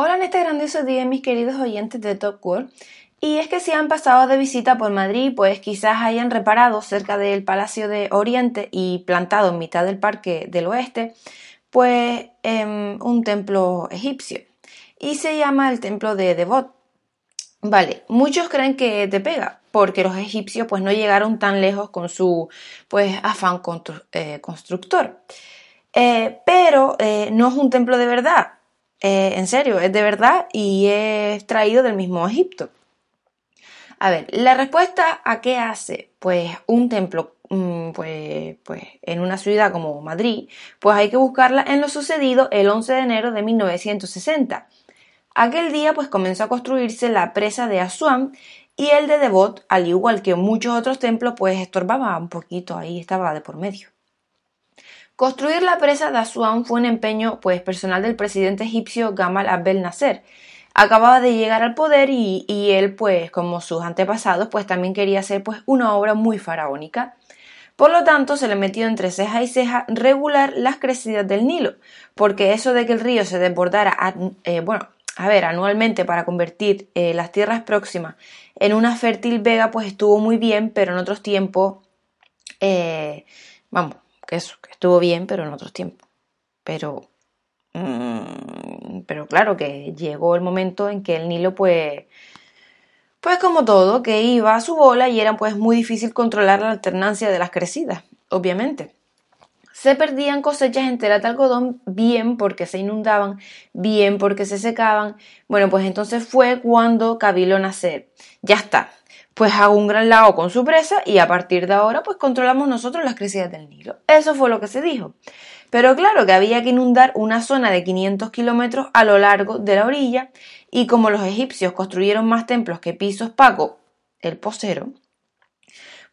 Hola en este grandioso día mis queridos oyentes de Top World. Y es que si han pasado de visita por Madrid, pues quizás hayan reparado cerca del Palacio de Oriente y plantado en mitad del Parque del Oeste, pues em, un templo egipcio. Y se llama el Templo de Devot. Vale, muchos creen que te pega, porque los egipcios pues no llegaron tan lejos con su pues afán eh, constructor. Eh, pero eh, no es un templo de verdad, eh, en serio, es de verdad y es traído del mismo Egipto. A ver, la respuesta a qué hace, pues un templo, mm, pues, pues en una ciudad como Madrid, pues hay que buscarla en lo sucedido el 11 de enero de 1960. Aquel día pues comenzó a construirse la presa de Asuán y el de Devot, al igual que muchos otros templos, pues estorbaba un poquito, ahí estaba de por medio. Construir la presa de Asuán fue un empeño pues, personal del presidente egipcio Gamal Abdel Nasser. Acababa de llegar al poder y, él, pues, como sus antepasados, pues también quería hacer pues, una obra muy faraónica. Por lo tanto, se le metió entre ceja y ceja regular las crecidas del Nilo, porque eso de que el río se desbordara, eh, bueno, a ver, anualmente para convertir eh, las tierras próximas en una fértil vega, pues estuvo muy bien, pero en otros tiempos, eh, vamos, que eso, estuvo bien, pero en otros tiempos. Pero, mm, pero claro, que llegó el momento en que el Nilo, pues, pues como todo, que iba a su bola y era pues muy difícil controlar la alternancia de las crecidas, obviamente. Se perdían cosechas enteras de algodón, bien porque se inundaban, bien porque se secaban. Bueno, pues entonces fue cuando cabiló nacer. Ya está, pues hago un gran lago con su presa y a partir de ahora pues controlamos nosotros las crecidas del Nilo. Eso fue lo que se dijo. Pero claro que había que inundar una zona de 500 kilómetros a lo largo de la orilla y como los egipcios construyeron más templos que pisos Paco, el posero,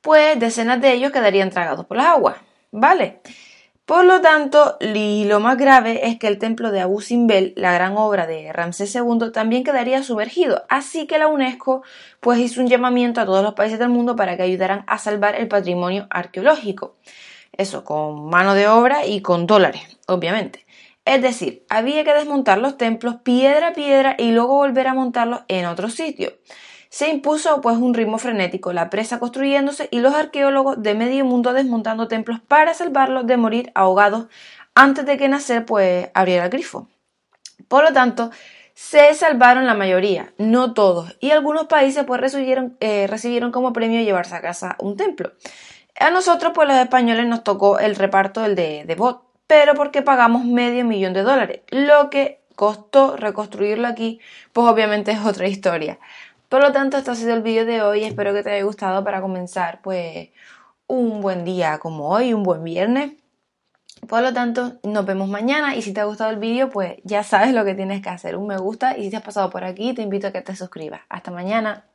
pues decenas de ellos quedarían tragados por las aguas. ¿Vale? Por lo tanto, y lo más grave es que el templo de Abu Simbel, la gran obra de Ramsés II, también quedaría sumergido, así que la UNESCO pues hizo un llamamiento a todos los países del mundo para que ayudaran a salvar el patrimonio arqueológico. Eso, con mano de obra y con dólares, obviamente. Es decir, había que desmontar los templos piedra a piedra y luego volver a montarlos en otro sitio se impuso pues un ritmo frenético, la presa construyéndose y los arqueólogos de medio mundo desmontando templos para salvarlos de morir ahogados antes de que nacer pues abriera el grifo. Por lo tanto, se salvaron la mayoría, no todos, y algunos países pues recibieron, eh, como premio llevarse a casa un templo. A nosotros pues los españoles nos tocó el reparto del de, de Bot, pero porque pagamos medio millón de dólares, lo que costó reconstruirlo aquí, pues obviamente es otra historia. Por lo tanto, esto ha sido el vídeo de hoy. Espero que te haya gustado para comenzar, pues, un buen día como hoy, un buen viernes. Por lo tanto, nos vemos mañana y si te ha gustado el vídeo, pues ya sabes lo que tienes que hacer. Un me gusta y si te has pasado por aquí, te invito a que te suscribas. Hasta mañana.